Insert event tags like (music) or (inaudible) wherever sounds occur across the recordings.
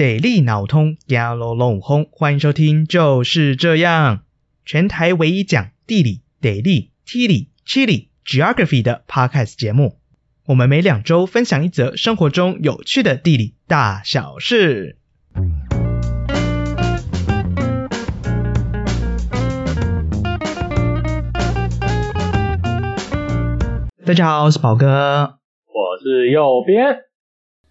地理脑通，压啰啰轰！欢迎收听，就是这样，全台唯一讲地理、地理、地理、地理、geography 的 podcast 节目。我们每两周分享一则生活中有趣的地理大小事。大家好，我是宝哥，我是右边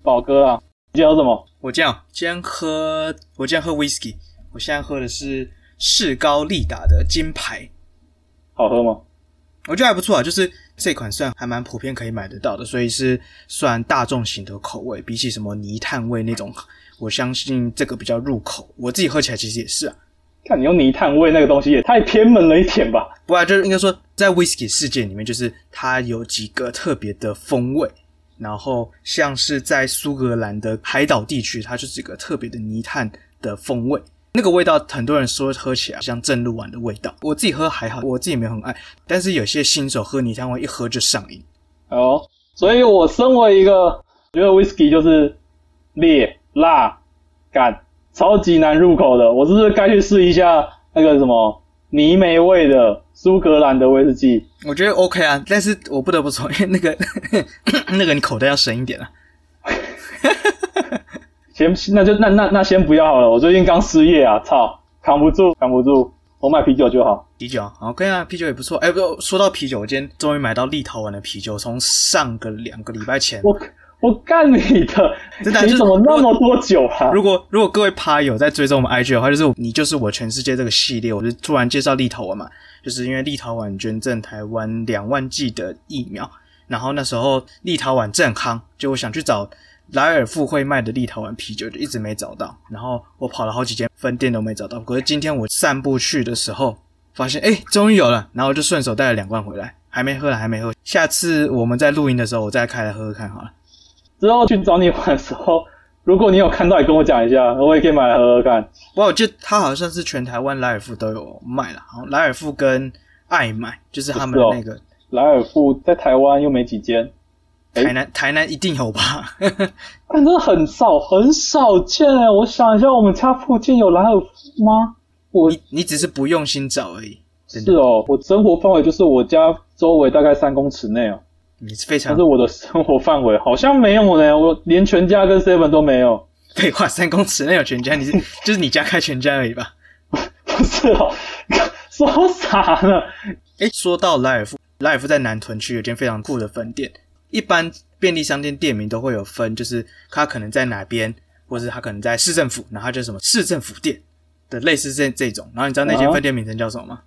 宝哥啊。你叫什么？我叫今天喝，我今天喝 whisky。我现在喝的是士高利达的金牌，好喝吗？我觉得还不错啊，就是这款算还蛮普遍可以买得到的，所以是算大众型的口味。比起什么泥炭味那种，我相信这个比较入口。我自己喝起来其实也是啊。看你用泥炭味那个东西也太偏门了一点吧？不啊，就是应该说在 whisky 世界里面，就是它有几个特别的风味。然后像是在苏格兰的海岛地区，它就是一个特别的泥炭的风味，那个味道很多人说喝起来像正露丸的味道。我自己喝还好，我自己没有很爱，但是有些新手喝泥炭味一喝就上瘾。哦，所以我身为一个觉得 whisky 就是烈、辣、干，超级难入口的，我是不是该去试一下那个什么泥煤味的？苏格兰的威士忌，我觉得 OK 啊，但是我不得不说，因 (laughs) 为那个 (coughs) 那个你口袋要深一点啊。(laughs) 先，那就那那那先不要好了，我最近刚失业啊，操，扛不住，扛不住，我买啤酒就好。啤酒，OK 啊，啤酒也不错。哎，不，说到啤酒，我今天终于买到立陶宛的啤酒，从上个两个礼拜前。我我干你的！真的，你怎么那么多酒啊？如果如果各位趴友在追踪我们 IG 的话，就是你就是我全世界这个系列，我就突然介绍立陶宛嘛，就是因为立陶宛捐赠台湾两万剂的疫苗，然后那时候立陶宛正夯，就我想去找莱尔富会卖的立陶宛啤酒，就一直没找到，然后我跑了好几间分店都没找到。可是今天我散步去的时候，发现哎，终于有了，然后就顺手带了两罐回来，还没喝了，还没喝。下次我们在录音的时候，我再开来喝喝看好了。之后去找你玩的时候，如果你有看到，也跟我讲一下，我也可以买来喝喝看。哇，我记得它好像是全台湾莱尔富都有卖了，莱尔富跟爱买就是他们的那个。莱尔富在台湾又没几间，台南台南一定有吧？(laughs) 但真的很少很少见诶，我想一下，我们家附近有莱尔富吗？我你你只是不用心找而已。是哦，我生活范围就是我家周围大概三公尺内哦。你是非常，但是我的 (laughs) 生活范围好像没有呢，我连全家跟 seven 都没有。废话，三公尺那有全家，你是 (laughs) 就是你家开全家而已吧？不是哦，(laughs) 说啥呢？诶，说到莱尔富，莱尔富在南屯区有间非常酷的分店。一般便利商店店名都会有分，就是它可能在哪边，或者是它可能在市政府，然后它叫什么市政府店的类似这这种。然后你知道那间分店名称叫什么吗？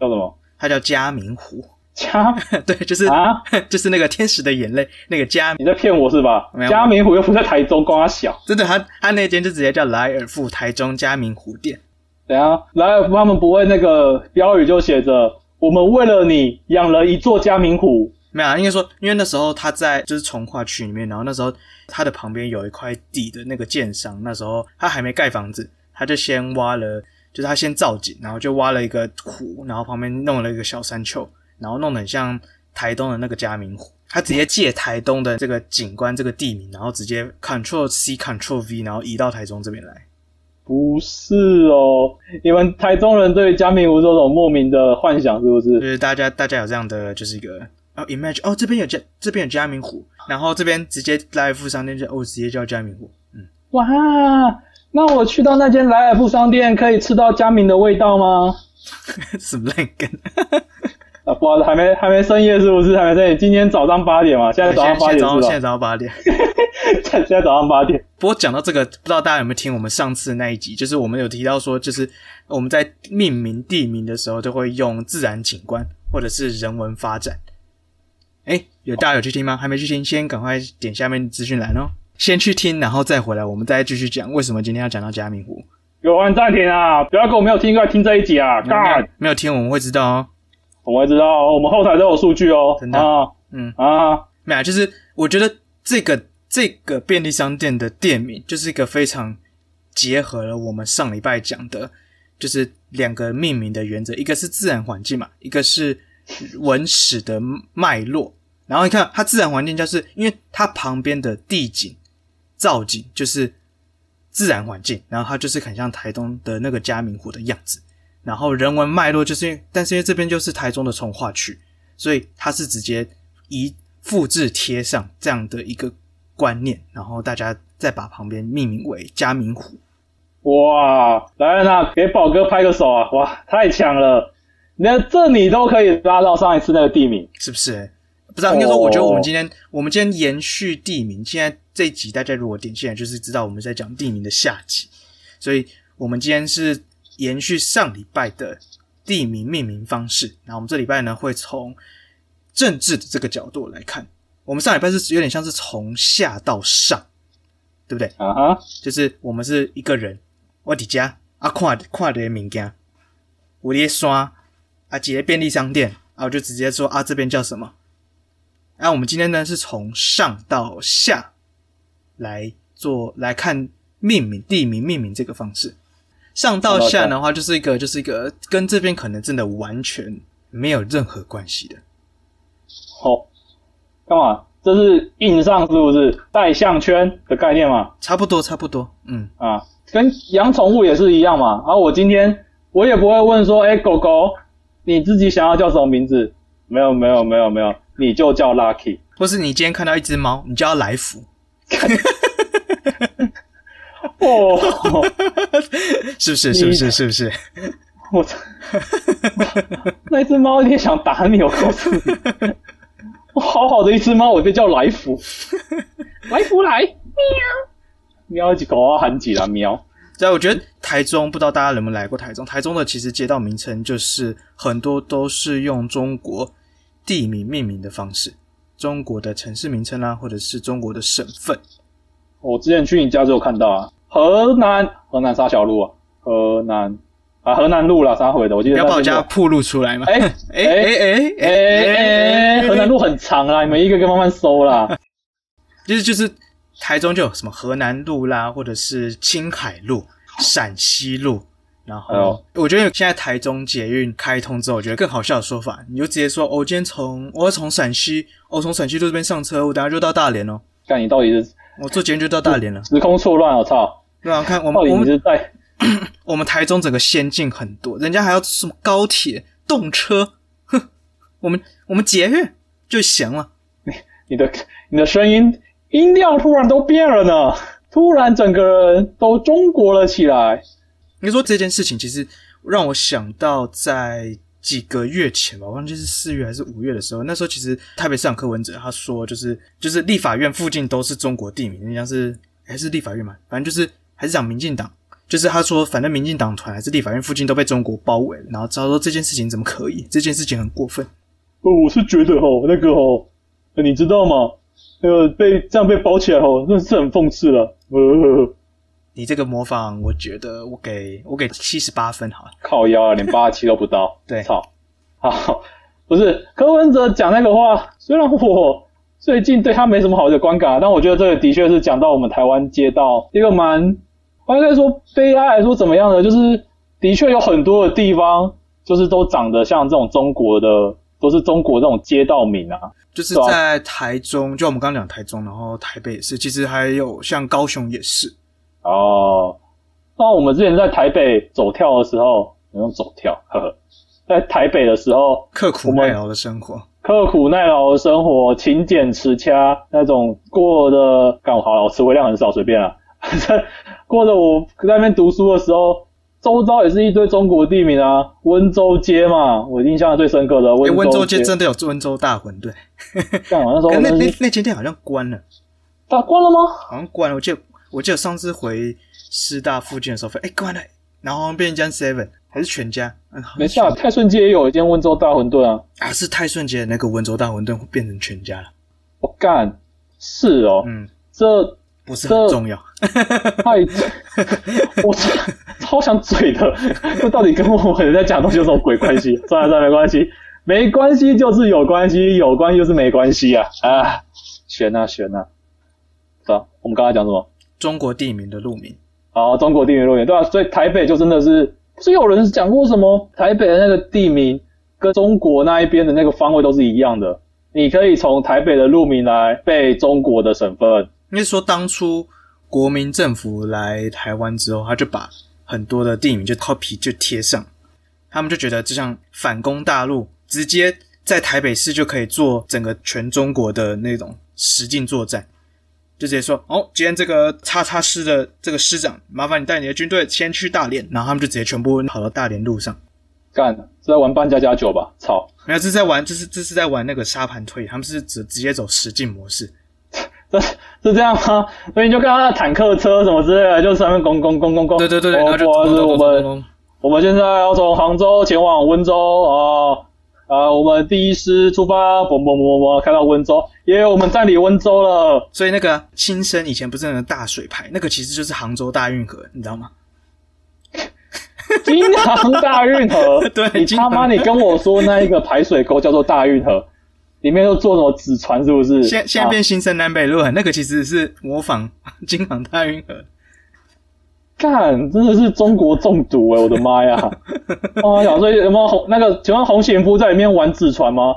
叫什么？它叫嘉明湖。嘉 (laughs) 对，就是啊，(laughs) 就是那个天使的眼泪，那个嘉，你在骗我是吧？嘉明湖又不在台中，光他小，真的，他他那间就直接叫莱尔富台中嘉明湖店。等下，莱尔富他们不会那个标语就写着“我们为了你养了一座嘉明湖”？没有啊，应该说，因为那时候他在就是重划区里面，然后那时候他的旁边有一块地的那个建商，那时候他还没盖房子，他就先挖了，就是他先造景，然后就挖了一个湖，然后旁边弄了一个小山丘。然后弄得很像台东的那个嘉明湖，他直接借台东的这个景观、这个地名，然后直接 Ctrl C Ctrl V，然后移到台中这边来。不是哦，你们台中人对嘉明湖这种莫名的幻想是不是？就是大家大家有这样的就是一个哦，imagine 哦，这边有嘉这边有嘉明湖，然后这边直接莱尔富商店就哦，直接叫嘉明湖。嗯，哇，那我去到那间莱尔富商店可以吃到嘉明的味道吗？(laughs) 什么烂梗？啊，不好意思，还没还没深夜是不是？还没深夜？今天早上八点嘛，现在早上八点是吧？现在早上八点，(laughs) 现在早上八点。不过讲到这个，不知道大家有没有听我们上次那一集？就是我们有提到说，就是我们在命名地名的时候，就会用自然景观或者是人文发展。哎，有大家有去听吗？还没去听，先赶快点下面资讯栏哦，先去听，然后再回来，我们再继续讲为什么今天要讲到嘉明湖。有按暂停啊！不要跟我没有听过来听这一集啊！干，没有听我们会知道哦。我会知道，我们后台都有数据哦。真的，啊、嗯啊，没有，就是我觉得这个这个便利商店的店名就是一个非常结合了我们上礼拜讲的，就是两个命名的原则，一个是自然环境嘛，一个是文史的脉络。然后你看它自然环境，就是因为它旁边的地景造景就是自然环境，然后它就是很像台东的那个嘉明湖的样子。然后人文脉络就是因为，但是因为这边就是台中的从化区，所以它是直接一复制贴上这样的一个观念，然后大家再把旁边命名为嘉明湖。哇，来了那给宝哥拍个手啊！哇，太强了！那这你都可以拉到上一次那个地名，是不是？不知道，应该说，我觉得我们今天，我们今天延续地名。现在这一集大家如果点进来，就是知道我们在讲地名的下集。所以，我们今天是延续上礼拜的地名命名方式。那，我们这礼拜呢，会从政治的这个角度来看。我们上礼拜是有点像是从下到上，对不对？啊哈，就是我们是一个人，我伫家啊，看看的物件，我咧刷啊，几个便利商店啊，我就直接说啊，这边叫什么？那、啊、我们今天呢，是从上到下来做来看命名地名命名这个方式。上到下的话，就是一个就是一个跟这边可能真的完全没有任何关系的。好，干嘛？这是硬上是不是带项圈的概念嘛？差不多，差不多。嗯啊，跟养宠物也是一样嘛。然、啊、后我今天我也不会问说，哎、欸，狗狗，你自己想要叫什么名字？没有，没有，没有，没有。你就叫 Lucky，或是你今天看到一只猫，你就要来福。(laughs) 哦，(laughs) 是不是？是不是？是不是？我操！(laughs) 那只猫有点想打你，我告诉你。(laughs) 好好的一只猫，我被叫来福。来福来，喵喵几狗啊，喊几啦喵。在我觉得台中，不知道大家有没有来过台中？台中的其实街道名称就是很多都是用中国。地名命名的方式，中国的城市名称啊，或者是中国的省份。我之前去你家就有看到啊，河南河南沙小路啊？河南啊，河南路啦，啥回的？我记得你要把我家铺路出来吗？哎哎哎哎哎，河南路很长啊，你们一个一个慢慢搜啦。就是就是台中就有什么河南路啦，或者是青海路、陕西路。然后，我觉得现在台中捷运开通之后，我觉得更好笑的说法，你就直接说：“我今天从我要从陕西，我从陕西路这边上车，我等下就到大连哦。”看你到底是我坐捷运就到大连了，时空错乱，我操！对啊，看我们我们在 (clears throat) 我们台中整个先进很多，人家还要什么高铁、动车，哼，我们我们捷运就行了。你你的你的声音音量突然都变了呢，突然整个人都中国了起来。你说这件事情其实让我想到，在几个月前吧，我忘记是四月还是五月的时候，那时候其实台北市长柯文哲他说，就是就是立法院附近都是中国地名，人家是还是立法院嘛，反正就是还是讲民进党，就是他说反正民进党团还是立法院附近都被中国包围了，然后他说这件事情怎么可以？这件事情很过分。哦，我是觉得哦，那个哦，你知道吗？那个被这样被包起来哦，那是很讽刺了。呃呵呵你这个模仿，我觉得我给我给七十八分好了。靠腰啊，连八十七都不到。(laughs) 对，操，好，不是柯文哲讲那个话，虽然我最近对他没什么好的观感，但我觉得这个的确是讲到我们台湾街道一个蛮，应该说悲哀来说怎么样呢？就是的确有很多的地方，就是都长得像这种中国的，都是中国这种街道名啊。就是在台中，就我们刚刚讲台中，然后台北也是，其实还有像高雄也是。哦，那我们之前在台北走跳的时候，用走跳，呵呵，在台北的时候，刻苦耐劳的生活，刻苦耐劳的生活，勤俭持家那种过的，干好了，我词汇量很少，随便啊。(laughs) 过着我在那边读书的时候，周遭也是一堆中国地名啊，温州街嘛，我印象最深刻的温州街。温州街真的有温州大馄饨？干嘛那时候？那那那间店好像关了，打关了吗？好像关了，我记得。我记得上次回师大附近的时候，哎、欸，关了，然后变一间 Seven，还是全家？嗯，没事啊，泰顺街也有一间温州大馄饨啊。啊，是泰顺街的那个温州大馄饨会变成全家了。我干，是哦，嗯，这不是很重要。(laughs) 太，我超超想嘴的，这到底跟我们在讲东西有什么鬼关系？算了算了，没关系，没关系就是有关系，有关系就是没关系啊啊，悬啊悬啊，是吧？我们刚才讲什么？中国地名的路名，啊，中国地名路名，对吧？所以台北就真的是，是有人讲过什么台北的那个地名跟中国那一边的那个方位都是一样的，你可以从台北的路名来背中国的省份。应该说当初国民政府来台湾之后，他就把很多的地名就 copy 就贴上，他们就觉得就像反攻大陆，直接在台北市就可以做整个全中国的那种实境作战，就直接说哦，今天这个叉叉师的这个师长，麻烦你带你的军队先去大连，然后他们就直接全部跑到大连路上干，是在玩扮家家酒吧？操，没有，这是在玩，这是这是在玩那个沙盘推，他们是直直接走实境模式。(laughs) 这是这样吗？所以你就看他的坦克车什么之类的，就上面攻攻攻攻攻。对对对，然后就我们我们现在要从杭州前往温州啊啊！我们第一师出发，嘣嘣嘣嘣，开到温州，耶！我们占领温州了。所以那个新生以前不是那个大水牌，那个其实就是杭州大运河，你知道吗？京杭大运河，(laughs) 对，你他妈你跟我说那一个排水沟叫做大运河。里面又做什么纸船是不是？现现在变新生南北路，那个其实是模仿 (laughs) 京杭大运河。干，真的是中国中毒哎、欸、我的妈呀！(laughs) 啊，想说有没有红那个？请问洪贤夫在里面玩纸船吗？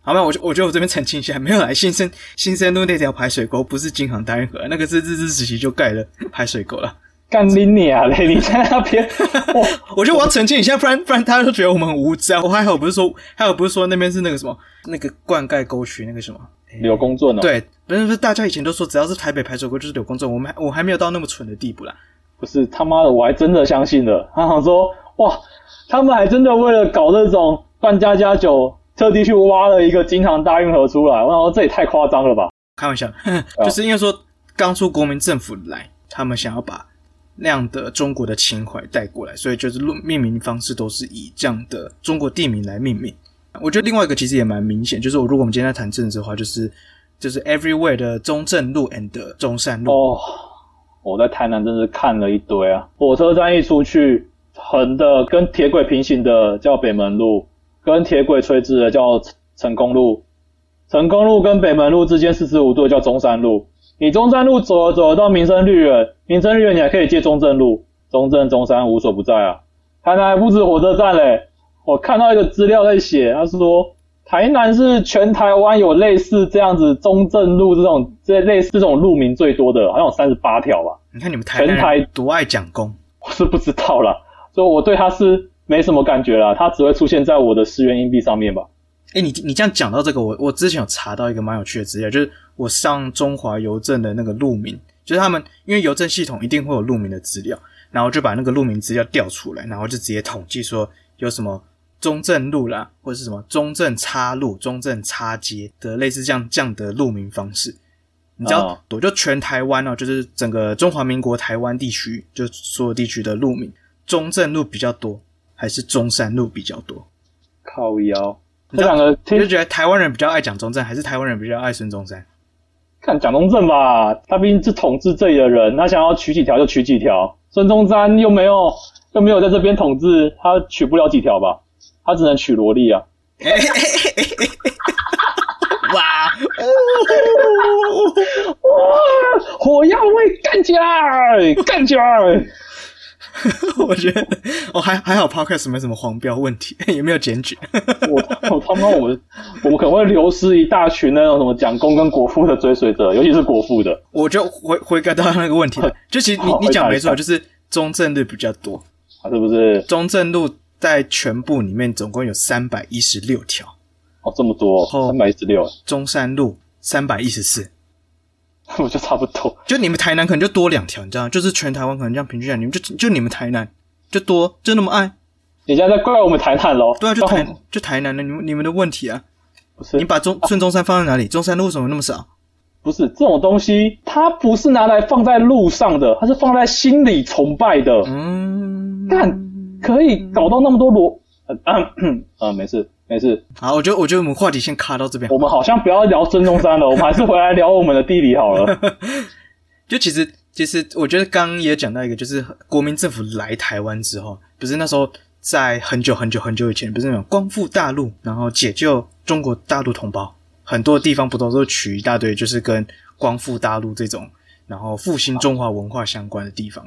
好吧，我我觉得我这边澄清一下，没有来新生新生路那条排水沟不是京杭大运河，那个是日治时期就盖了排水沟了。干你啊嘞！(laughs) 你在那边，(laughs) 我我觉得我要澄清一下，不然不然大家都觉得我们很无知啊。我还好不是说，还好不是说那边是那个什么那个灌溉沟渠那个什么柳公圳哦。对，不是不是，大家以前都说只要是台北排水沟就是柳公圳，我们还我还没有到那么蠢的地步啦。不是他妈的，我还真的相信了。(laughs) 他想说哇，他们还真的为了搞那种扮家家酒，特地去挖了一个京杭大运河出来。我想说这也太夸张了吧？开玩笑，(laughs) 就是因为说刚出国民政府来，他们想要把。那样的中国的情怀带过来，所以就是命名方式都是以这样的中国地名来命名。我觉得另外一个其实也蛮明显，就是我如果我们今天在谈政治的话，就是就是 everywhere 的中正路 and 中山路。哦，我在台南真是看了一堆啊！火车站一出去，横的跟铁轨平行的叫北门路，跟铁轨垂直的叫成功路，成功路跟北门路之间四十五度的叫中山路。你中山路走了走了到民生绿园，民生绿园你还可以借中正路，中正、中山无所不在啊。台南还不止火车站嘞，我看到一个资料在写，他说台南是全台湾有类似这样子中正路这种这类似这种路名最多的，好像有三十八条吧。你看你们台南多爱讲公，我是不知道啦，所以我对他是没什么感觉啦，他只会出现在我的十元硬币上面吧。哎、欸，你你这样讲到这个，我我之前有查到一个蛮有趣的资料，就是我上中华邮政的那个路名，就是他们因为邮政系统一定会有路名的资料，然后就把那个路名资料调出来，然后就直接统计说有什么中正路啦，或者是什么中正叉路、中正叉街的类似这样这样的路名方式。你知道，我、oh. 就全台湾哦，就是整个中华民国台湾地区，就所有地区的路名，中正路比较多，还是中山路比较多？靠腰。这两个，你就觉得台湾人比较爱蒋中正，还是台湾人比较爱孙中山？看蒋中正吧，他毕竟是统治这里的人，他想要取几条就取几条。孙中山又没有又没有在这边统治，他取不了几条吧？他只能娶萝莉啊！(laughs) 哇！哇！火药味干起来，干起来！(laughs) 我觉得哦，还还好，Podcast 没什么黄标问题，(laughs) 也没有检举。我我他妈我我们可能会流失一大群那种什么蒋公跟国父的追随者，尤其是国父的。我就回回答到那个问题，就其实你你讲没错，就是中正路比较多，是不是？中正路在全部里面总共有三百一十六条，哦，这么多，三百一十六。中山路三百一十四。(laughs) 我就差不多，就你们台南可能就多两条，你知道吗？就是全台湾可能这样平均下来，你们就就你们台南就多，就那么爱。你现在在怪我们台南喽？对啊，就台 (laughs) 就台南的，你们你们的问题啊。不是，你把中孙中山放在哪里？中山路为什么那么少？不是这种东西，它不是拿来放在路上的，它是放在心里崇拜的。嗯，但可以搞到那么多罗，嗯嗯，嗯，(clears throat) 没事。没事，好，我觉得我觉得我们话题先卡到这边。我们好像不要聊孙中山了，我们还是回来聊我们的地理好了。(laughs) 就其实其实，我觉得刚刚也讲到一个，就是国民政府来台湾之后，不是那时候在很久很久很久以前，不是那种光复大陆，然后解救中国大陆同胞，很多地方不都是取一大堆，就是跟光复大陆这种，然后复兴中华文化相关的地方。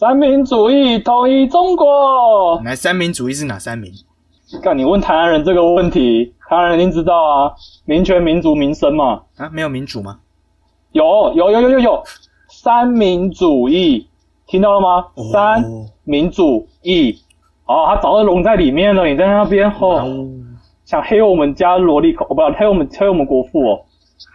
三民主义统一中国，来，三民主义是哪三民？干，你问台湾人这个问题，台湾人一定知道啊，民权、民族、民生嘛。啊，没有民主吗？有，有，有，有，有，有。三民主义，听到了吗？哦、三民主义，哦，他早就融在里面了。你在那边吼、哦，想黑我们家萝莉口，不要黑我们黑我们国父哦。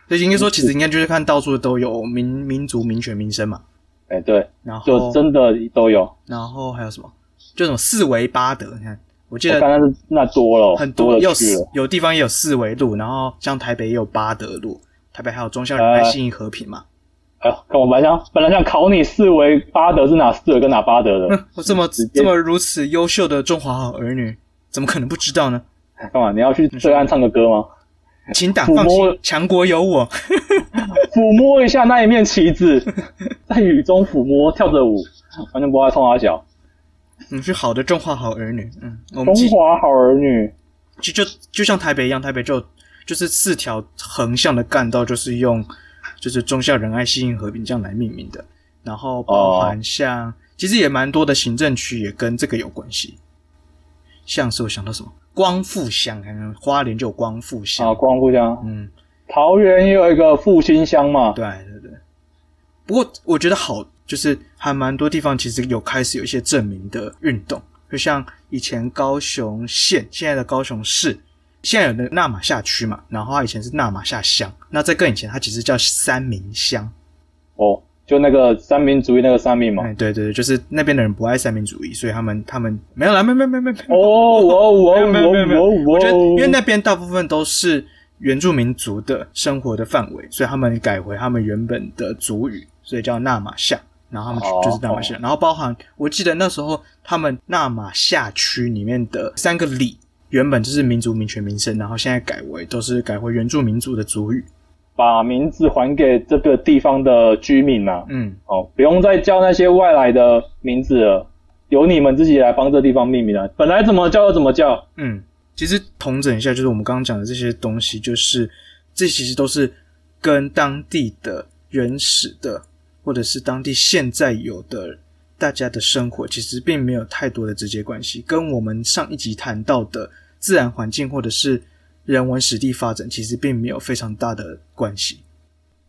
所以应该说，其实应该就是看到处都有民民族、民权、民生嘛。哎，对，然后就真的都有。然后还有什么？就什么四维八德？你看，我记得刚刚是那多了，很多，多有有地方也有四维路，然后像台北也有八德路，台北还有忠孝仁爱信义和平嘛。哎呦，跟我本来想本来想考你四维八德是哪四维跟哪八德的？我这么这么如此优秀的中华好儿女，怎么可能不知道呢？干嘛？你要去对岸唱个歌吗？请党放心，强国有我。(laughs) 抚摸一下那一面旗子，(laughs) 在雨中抚摸，跳着舞，完全不爱冲他脚。你是好的中华好儿女，嗯，中华好儿女，就就就像台北一样，台北就就是四条横向的干道，就是用就是忠孝仁爱信义和平这样来命名的。然后包含像，哦、其实也蛮多的行政区也跟这个有关系。像是我想到什么光复乡，看看花莲就有光复乡啊，光复乡，嗯，桃园也有一个复兴乡嘛，对对对。不过我觉得好，就是还蛮多地方其实有开始有一些证明的运动，就像以前高雄县，现在的高雄市，现在有的那玛夏区嘛，然后它以前是纳玛夏乡，那在更以前它其实叫三明乡，哦。就那个三民主义那个三民嘛，哎，对对对，就是那边的人不爱三民主义，所以他们他们没有啦，没没没没没，哦哦哦，没有没有没有，我觉得因为那边大部分都是原住民族的生活的范围，所以他们改回他们原本的族语，所以叫纳玛夏，然后他们就是纳玛夏，然后包含我记得那时候他们纳玛夏区里面的三个里原本就是民族、民权、民生，然后现在改为都是改回原住民族的族语。把名字还给这个地方的居民呐、啊，嗯，哦，不用再叫那些外来的名字了，由你们自己来帮这地方命名了。本来怎么叫就怎么叫，嗯，其实统整一下，就是我们刚刚讲的这些东西，就是这其实都是跟当地的原始的，或者是当地现在有的大家的生活，其实并没有太多的直接关系，跟我们上一集谈到的自然环境或者是。人文史地发展其实并没有非常大的关系。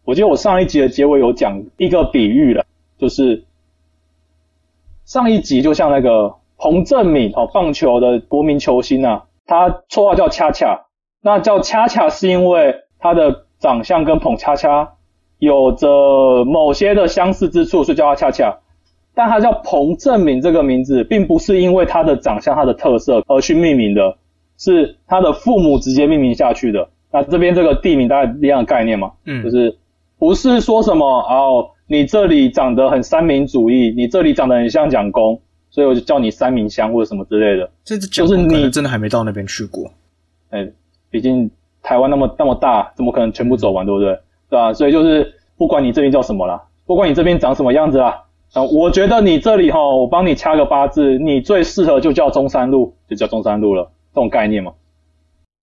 我记得我上一集的结尾有讲一个比喻了，就是上一集就像那个彭振敏哦，棒球的国民球星啊，他绰号叫恰恰，那叫恰恰是因为他的长相跟彭恰恰有着某些的相似之处，所以叫他恰恰。但他叫彭政闵这个名字，并不是因为他的长相、他的特色而去命名的。是他的父母直接命名下去的。那这边这个地名大概一样的概念嘛？嗯，就是不是说什么哦，你这里长得很三民主义，你这里长得很像蒋公，所以我就叫你三民乡或者什么之类的。这就是你真的还没到那边去过。哎，毕竟台湾那么那么大，怎么可能全部走完，对不对？对吧？所以就是不管你这边叫什么啦，不管你这边长什么样子啦，啊，我觉得你这里哈，我帮你掐个八字，你最适合就叫中山路，就叫中山路了。这种概念吗？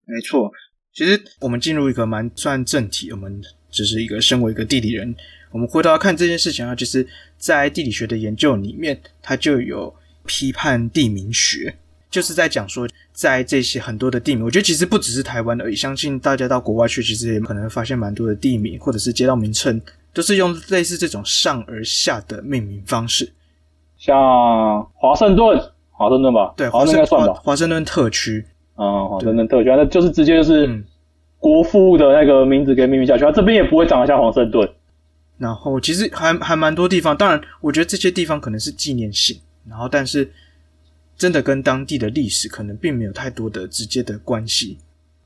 没错，其实我们进入一个蛮算正题，我们只是一个身为一个地理人，我们回头要看这件事情啊，其实，在地理学的研究里面，它就有批判地名学，就是在讲说，在这些很多的地名，我觉得其实不只是台湾而已，相信大家到国外去，其实也可能会发现蛮多的地名或者是街道名称，都是用类似这种上而下的命名方式，像华盛顿。华盛顿吧，对，华盛顿算吧。华盛顿特区，嗯，华盛顿特区，那就是直接就是国父的那个名字给命名下去，他、嗯、这边也不会长得像华盛顿。然后其实还还蛮多地方，当然我觉得这些地方可能是纪念性，然后但是真的跟当地的历史可能并没有太多的直接的关系。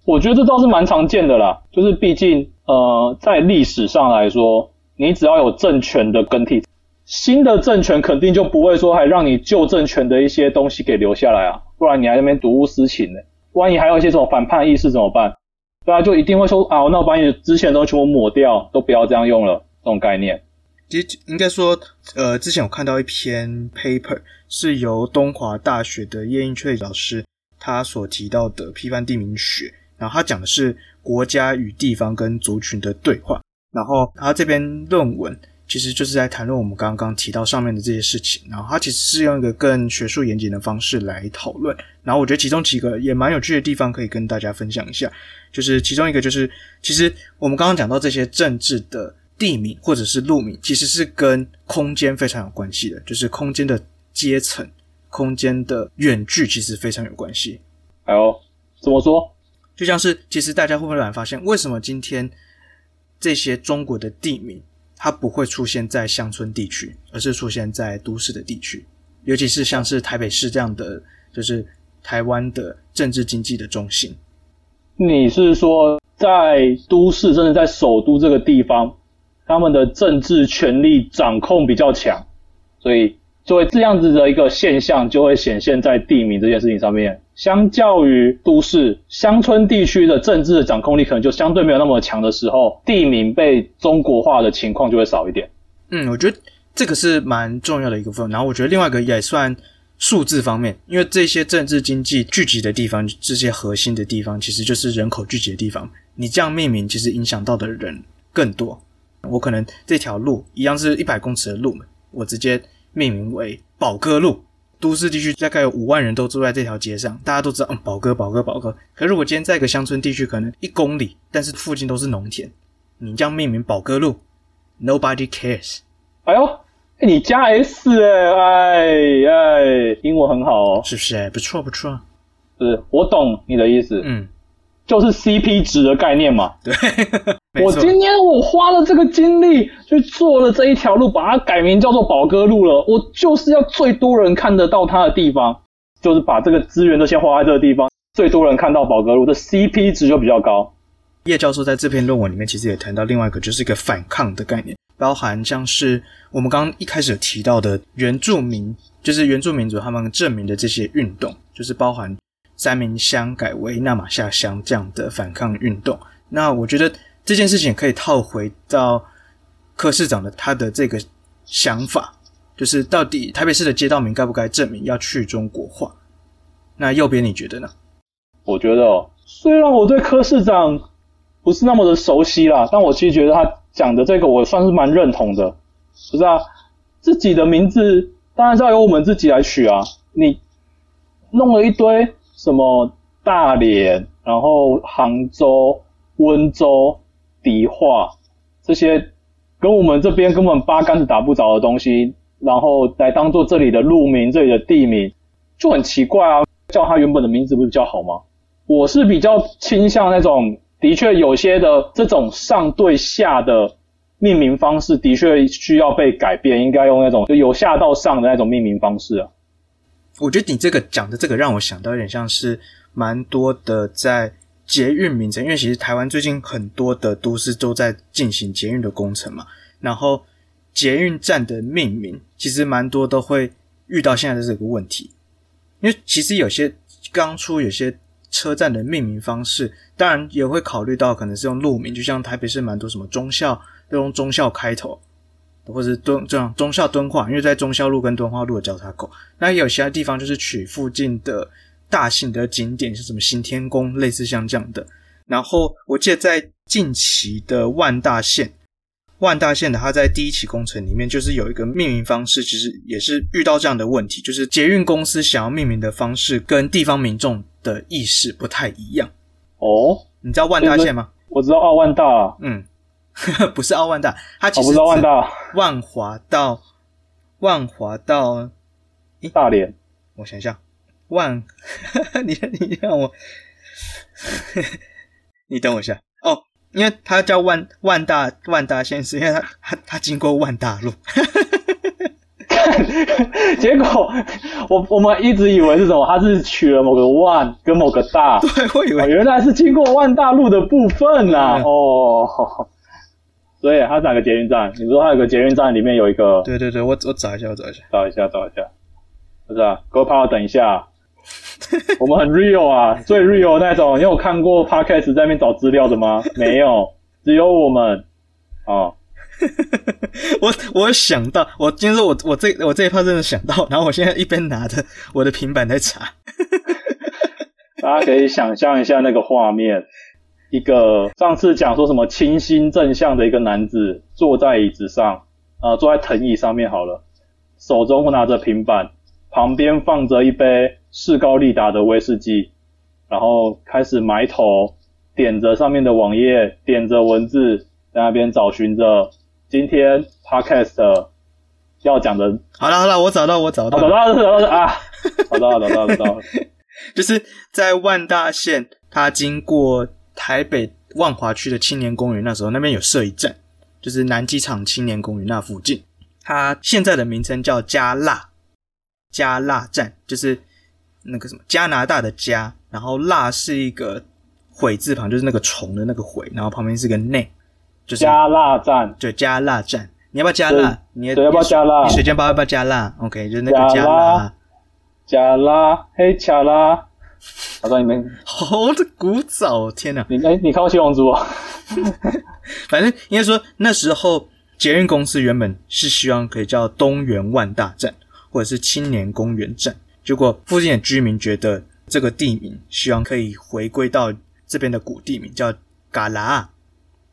我觉得这倒是蛮常见的啦，就是毕竟呃，在历史上来说，你只要有政权的更替。新的政权肯定就不会说还让你旧政权的一些东西给留下来啊，不然你还在那边睹物思情呢。万一还有一些什么反叛意识怎么办？对啊，就一定会说啊，那我把你之前的东西全部抹掉，都不要这样用了，这种概念。其实应该说，呃，之前我看到一篇 paper 是由东华大学的叶英翠老师他所提到的批判地名学，然后他讲的是国家与地方跟族群的对话，然后他这篇论文。其实就是在谈论我们刚刚提到上面的这些事情，然后它其实是用一个更学术严谨的方式来讨论。然后我觉得其中几个也蛮有趣的地方可以跟大家分享一下，就是其中一个就是，其实我们刚刚讲到这些政治的地名或者是路名，其实是跟空间非常有关系的，就是空间的阶层、空间的远距其实非常有关系。哎呦，怎么说？就像是，其实大家会不会突然发现，为什么今天这些中国的地名，它不会出现在乡村地区，而是出现在都市的地区？尤其是像是台北市这样的，就是台湾的政治经济的中心。你是说，在都市，甚至在首都这个地方，他们的政治权力掌控比较强，所以就会这样子的一个现象，就会显现在地名这件事情上面。相较于都市，乡村地区的政治的掌控力可能就相对没有那么强的时候，地名被中国化的情况就会少一点。嗯，我觉得这个是蛮重要的一个部分。然后我觉得另外一个也算数字方面，因为这些政治经济聚集的地方，这些核心的地方，其实就是人口聚集的地方。你这样命名，其实影响到的人更多。我可能这条路一样是一百公尺的路，我直接命名为宝哥路。都市地区大概有五万人都住在这条街上，大家都知道，嗯，宝哥，宝哥，宝哥。可是如果今天在一个乡村地区，可能一公里，但是附近都是农田，你这样命名宝哥路，Nobody cares。哎呦，你加 S 哎哎哎，英文很好哦，是不是？哎，不错不错。是，我懂你的意思。嗯。就是 CP 值的概念嘛。对，(laughs) 我今天我花了这个精力去做了这一条路，把它改名叫做宝哥路了。我就是要最多人看得到它的地方，就是把这个资源都先花在这个地方，最多人看到宝哥路的 CP 值就比较高。叶教授在这篇论文里面其实也谈到另外一个，就是一个反抗的概念，包含像是我们刚刚一开始有提到的原住民，就是原住民族他们证明的这些运动，就是包含。三民乡改为纳玛夏乡这样的反抗运动，那我觉得这件事情可以套回到柯市长的他的这个想法，就是到底台北市的街道名该不该证明要去中国化？那右边你觉得呢？我觉得，虽然我对柯市长不是那么的熟悉啦，但我其实觉得他讲的这个我算是蛮认同的。不是啊，自己的名字当然是要由我们自己来取啊，你弄了一堆。什么大连，然后杭州、温州、迪化这些跟我们这边根本八竿子打不着的东西，然后来当做这里的路名、这里的地名，就很奇怪啊！叫它原本的名字不是比较好吗？我是比较倾向那种，的确有些的这种上对下的命名方式，的确需要被改变，应该用那种就由下到上的那种命名方式啊。我觉得你这个讲的这个让我想到有点像是蛮多的在捷运名称，因为其实台湾最近很多的都市都在进行捷运的工程嘛，然后捷运站的命名其实蛮多都会遇到现在的这个问题，因为其实有些刚出有些车站的命名方式，当然也会考虑到可能是用路名，就像台北市蛮多什么中校都用中校开头。或者敦这样忠孝敦化，因为在忠孝路跟敦化路的交叉口，那也有其他地方就是取附近的大型的景点，是什么行天宫，类似像这样的。然后我记得在近期的万大线，万大线的它在第一期工程里面，就是有一个命名方式，其实也是遇到这样的问题，就是捷运公司想要命名的方式跟地方民众的意识不太一样。哦，你知道万大线吗？我知道啊万大啊，嗯。(laughs) 不是奥万大，它其实是万大万华到万华到大连。我想想，万，(laughs) 你 (laughs) 你让我，你等我一下哦，因为它叫万万大万大线，是因为它它它经过万大路。结果我我们一直以为是什么？他是取了某个万跟某个大，对，我以为、哦、原来是经过万大路的部分呐、啊。哦。所以它是哪个捷运站？你说它有个捷运站，里面有一个？对对对，我我找一下，我找一下，找一下，找一下，不是啊？各位朋友等一下，(laughs) 我们很 real 啊，最 real 那种。你有看过 podcast 在那边找资料的吗？(laughs) 没有，只有我们 (laughs) 啊。我我想到，我今天说我我这我这一趴真的想到，然后我现在一边拿着我的平板在查，大家可以想象一下那个画面。一个上次讲说什么清新正向的一个男子坐在椅子上，呃，坐在藤椅上面好了，手中拿着平板，旁边放着一杯士高利达的威士忌，然后开始埋头点着上面的网页，点着文字，在那边找寻着今天 podcast 要讲的。好了好了，我找到我找到。找到找到啊，找到找到 (laughs) 找到，(laughs) 就是在万大线，它经过台北万华区的青年公园，那时候那边有设一站，就是南机场青年公园那附近。它现在的名称叫加辣加辣站，就是那个什么加拿大的加，然后辣是一个悔字旁，就是那个虫的那个悔，然后旁边是个内，就是加辣站，对，加辣站。你要不要加辣？你对，要不要加辣？你水煎包要不要加辣？OK，就是那个加辣，加辣，嘿，加辣。好像你们好的古早，天哪！你哎，你看过七龙珠啊？(laughs) 反正应该说那时候捷运公司原本是希望可以叫东园万大站，或者是青年公园站。结果附近的居民觉得这个地名希望可以回归到这边的古地名，叫嘎拉，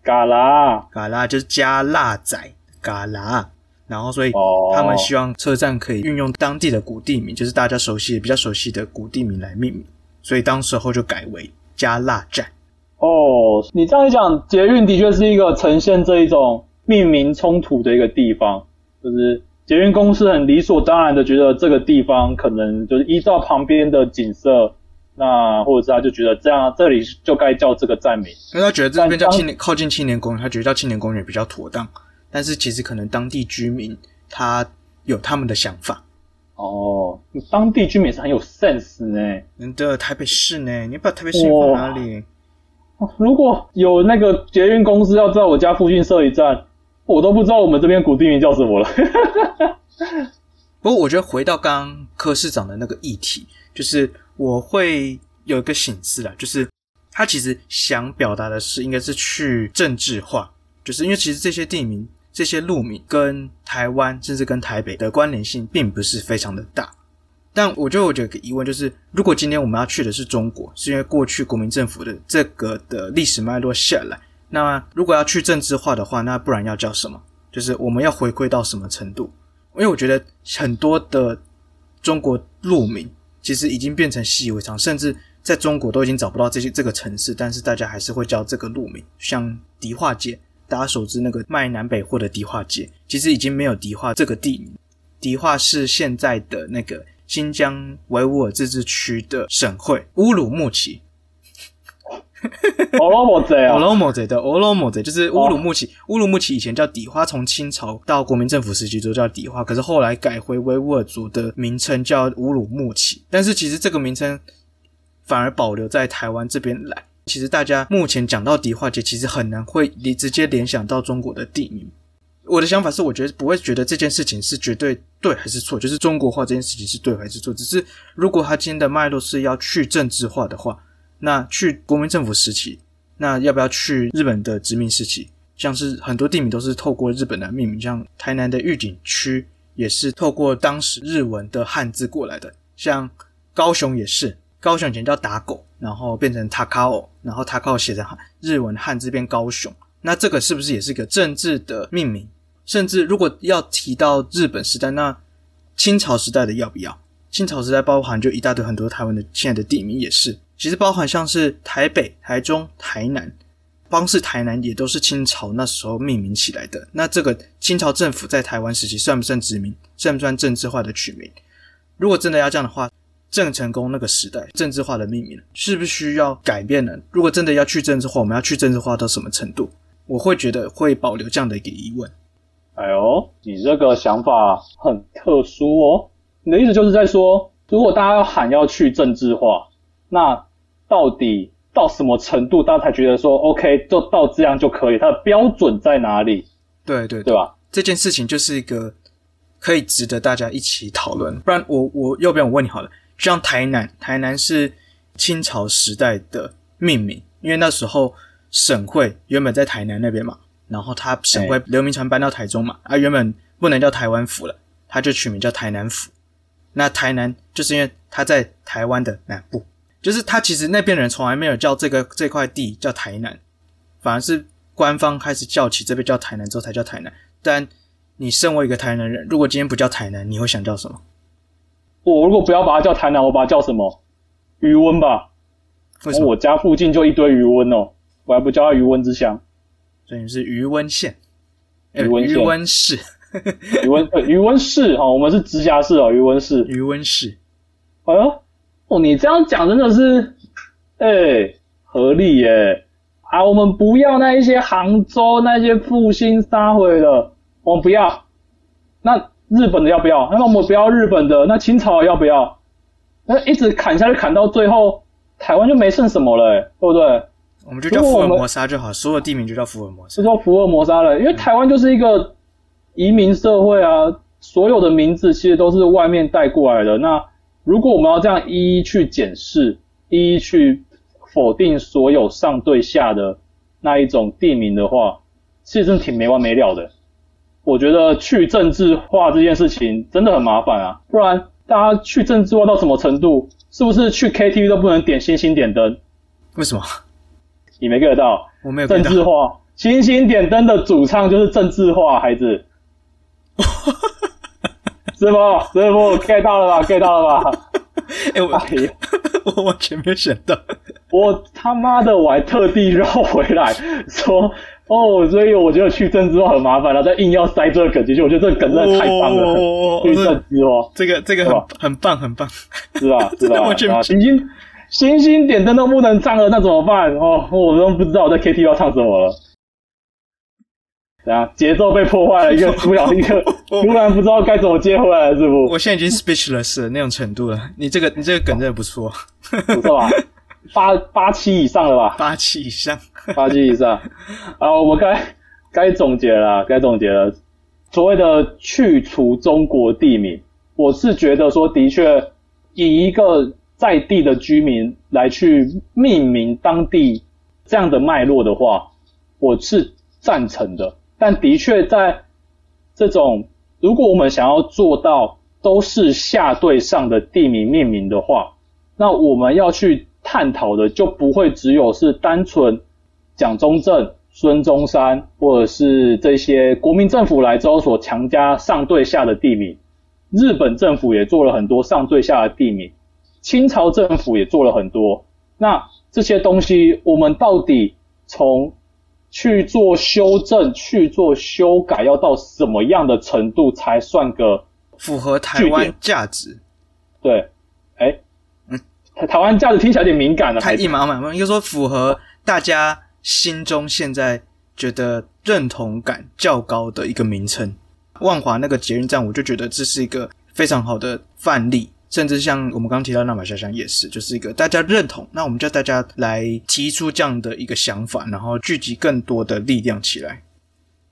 嘎拉，嘎拉就是加辣仔。嘎啦，然后所以他们希望车站可以运用当地的古地名，就是大家熟悉的、比较熟悉的古地名来命名，所以当时候就改为加辣站。哦，你这样一讲，捷运的确是一个呈现这一种命名冲突的一个地方，就是捷运公司很理所当然的觉得这个地方可能就是依照旁边的景色，那或者是他就觉得这样这里就该叫这个站名，因为他觉得这边叫青年靠近青年公园，他觉得叫青年公园比较妥当。但是其实可能当地居民他有他们的想法哦，当地居民是很有 sense 呢。嗯，对台北市呢？你把台北市放哪里？如果有那个捷运公司要在我家附近设一站，我都不知道我们这边古地名叫什么了。(laughs) 不过我觉得回到刚刚柯市长的那个议题，就是我会有一个醒思啦，就是他其实想表达的是，应该是去政治化，就是因为其实这些地名。这些路名跟台湾甚至跟台北的关联性并不是非常的大，但我就有一个疑问，就是如果今天我们要去的是中国，是因为过去国民政府的这个的历史脉络下来，那如果要去政治化的话，那不然要叫什么？就是我们要回归到什么程度？因为我觉得很多的中国路名其实已经变成习以为常，甚至在中国都已经找不到这些这个城市，但是大家还是会叫这个路名，像迪化街。大家熟知那个卖南北货的迪化街，其实已经没有迪化这个地名。迪化是现在的那个新疆维吾尔自治区的省会乌鲁木齐。乌鲁木齐啊，乌鲁木齐的乌鲁木齐就是乌鲁木齐。乌鲁木齐以前叫迪化，从清朝到国民政府时期都叫迪化，可是后来改回维吾尔族的名称叫乌鲁木齐。但是其实这个名称反而保留在台湾这边来。其实大家目前讲到迪化街，其实很难会直接联想到中国的地名。我的想法是，我觉得不会觉得这件事情是绝对对还是错，就是中国化这件事情是对还是错。只是如果他今天的脉络是要去政治化的话，那去国民政府时期，那要不要去日本的殖民时期？像是很多地名都是透过日本来命名，像台南的玉井区也是透过当时日文的汉字过来的，像高雄也是。高雄以前叫打狗，然后变成 Takao，然后 Takao 写成日文汉字变高雄，那这个是不是也是一个政治的命名？甚至如果要提到日本时代，那清朝时代的要不要？清朝时代包含就一大堆很多台湾的现在的地名也是，其实包含像是台北、台中、台南，光是台南也都是清朝那时候命名起来的。那这个清朝政府在台湾时期算不算殖民？算不算政治化的取名？如果真的要这样的话。郑成功那个时代政治化的命名是不是需要改变呢？如果真的要去政治化，我们要去政治化到什么程度？我会觉得会保留这样的一个疑问。哎呦，你这个想法很特殊哦。你的意思就是在说，如果大家要喊要去政治化，那到底到什么程度大家才觉得说 OK，就到这样就可以？它的标准在哪里？对对对，对吧？这件事情就是一个可以值得大家一起讨论。不然我我要不然我问你好了？像台南，台南是清朝时代的命名，因为那时候省会原本在台南那边嘛，然后他省会刘铭传搬到台中嘛，啊，原本不能叫台湾府了，他就取名叫台南府。那台南就是因为他在台湾的南部，就是他其实那边的人从来没有叫这个这块地叫台南，反而是官方开始叫起这边叫台南之后才叫台南。但你身为一个台南人，如果今天不叫台南，你会想叫什么？我如果不要把它叫台南，我把它叫什么？余温吧。为什么？我家附近就一堆余温哦，我还不叫它余温之乡。所以是余温县。余温县。鱼塭市。鱼塭鱼塭市哈，我们是直辖市哦，余温市。余温市。哎呦，哦，你这样讲真的是，哎、欸，合理耶。啊，我们不要那一些杭州那些复兴杀回了，我们不要。那日本的要不要？那我们不要日本的，那清朝要不要？那一直砍下去，砍到最后，台湾就没剩什么了，对不对？我们就叫福尔摩沙就好，所有地名就叫福尔摩沙。就叫福尔摩沙了，因为台湾就是一个移民社会啊，所有的名字其实都是外面带过来的。那如果我们要这样一一去检视，一一去否定所有上对下的那一种地名的话，其实真的挺没完没了的。我觉得去政治化这件事情真的很麻烦啊，不然大家去政治化到什么程度？是不是去 KTV 都不能点星星点灯？为什么？你没 get 到？我没有。政治化，星星点灯的主唱就是政治化，孩子。(laughs) 师傅，师傅，get 到了吧？get 到了吧？(laughs) 哎、欸，我 (laughs) 我完全没有想到。我他妈的，我还特地绕回来说，哦，所以我觉得去政治化很麻烦了，再硬要塞这个梗进去，我觉得这个梗真的太棒了。哦、(laughs) 去政治化，这个这个很很棒很棒，是吧？是 (laughs) 吧？我觉得星星星星点灯都不能唱了，那怎么办？哦，我都不知道我在 KTV 要唱什么了。怎样？节奏被破坏了，一个 (laughs) 突然一个，突然不知道该怎么接回来了，是不？我现在已经 speechless 了那种程度了。你这个你这个梗真的不错，不错吧？八八七以上了吧？八七以上，(laughs) 八七以上。啊，我们该该总结了，该总结了。所谓的去除中国地名，我是觉得说，的确以一个在地的居民来去命名当地这样的脉络的话，我是赞成的。但的确，在这种如果我们想要做到都是下对上的地名命名的话，那我们要去探讨的就不会只有是单纯蒋中正、孙中山，或者是这些国民政府来之后所强加上对下的地名。日本政府也做了很多上对下的地名，清朝政府也做了很多。那这些东西，我们到底从去做修正、去做修改，要到什么样的程度才算个符合台湾价值？对，台台湾价值听起来有点敏感了，太硬嘛嘛，应该说符合大家心中现在觉得认同感较高的一个名称。万华那个捷运站，我就觉得这是一个非常好的范例。甚至像我们刚刚提到那玛夏乡也是，就是一个大家认同，那我们叫大家来提出这样的一个想法，然后聚集更多的力量起来。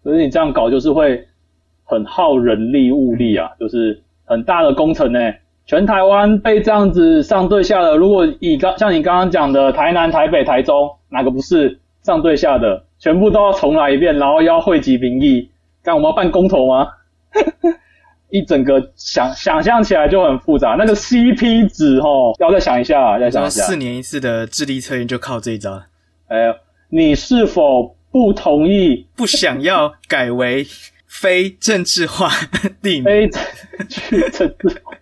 可是你这样搞就是会很耗人力物力啊，就是很大的工程呢。全台湾被这样子上对下的，如果以刚像你刚刚讲的台南、台北、台中，哪个不是上对下的，全部都要重来一遍，然后要汇集民意，干我们要办公投吗？(laughs) 一整个想想象起来就很复杂，那个 CP 值齁，要再想一下，再想一下。四年一次的智力测验就靠这一招。哎，你是否不同意？不想要改为非政治化地名？非 (laughs) 去政治化。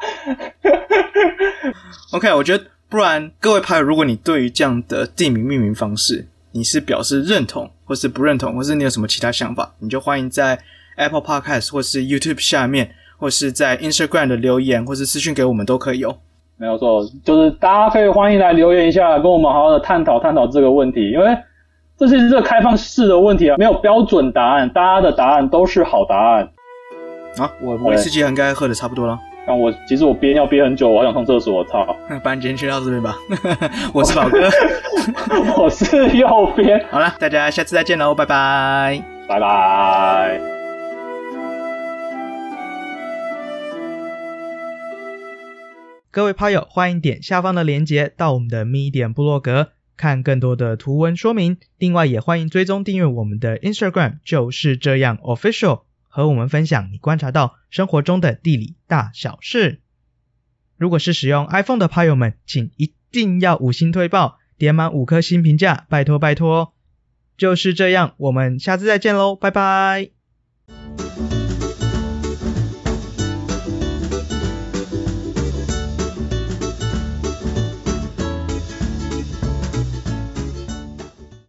(laughs) OK，我觉得不然，各位朋友，如果你对于这样的地名命名方式，你是表示认同，或是不认同，或是你有什么其他想法，你就欢迎在。Apple Podcast 或是 YouTube 下面，或是在 Instagram 的留言，或是私讯给我们都可以哦。没有错，就是大家可以欢迎来留言一下，跟我们好好的探讨探讨这个问题，因为这是这个开放式的问题啊，没有标准答案，大家的答案都是好答案。啊，我威士忌应该喝的差不多了。但我其实我憋尿憋很久，我好想上厕所，我操！那不然今天就到这边吧。(laughs) 我是宝哥，(laughs) 我是右边。好了，大家下次再见喽，拜拜，拜拜。各位趴友，欢迎点下方的链接到我们的 Medium 部落格看更多的图文说明。另外，也欢迎追踪订阅我们的 Instagram，就是这样 Official，和我们分享你观察到生活中的地理大小事。如果是使用 iPhone 的朋友们，请一定要五星推爆，点满五颗星评价，拜托拜托。就是这样，我们下次再见喽，拜拜。